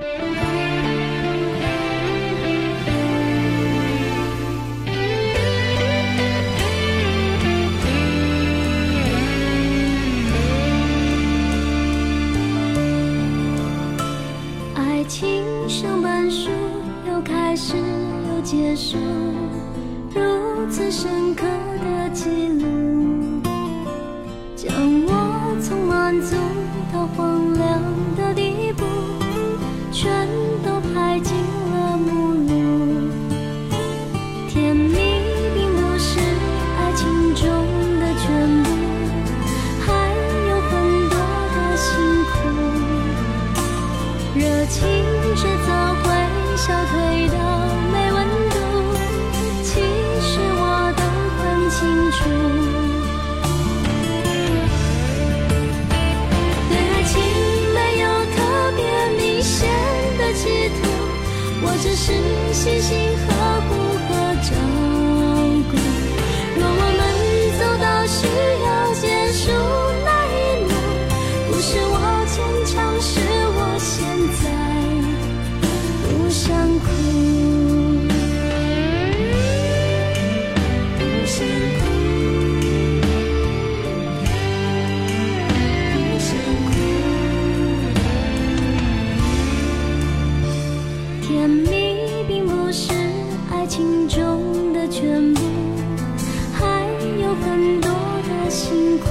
爱情像本书有开始有结束如此深刻的记录将我从满足我只是细心呵护心中的全部，还有很多的辛苦，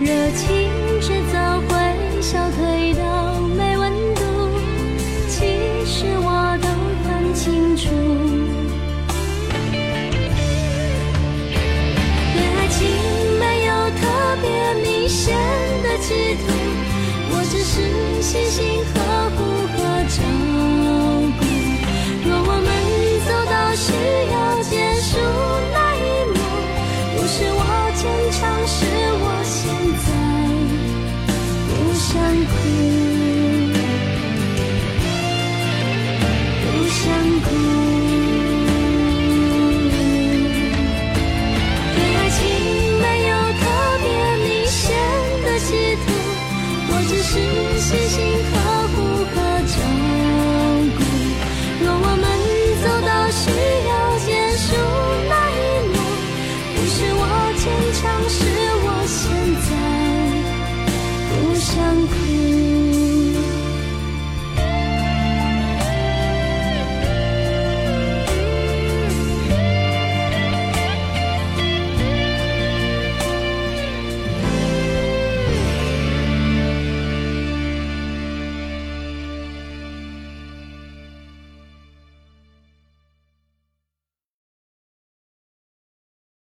热情迟早会消退到没温度。其实我都很清楚，对爱情没有特别明显的企图，我只是细心和。我只是细心呵护和照顾若我们走到需要结束那一幕不是我坚强是我现在不想哭。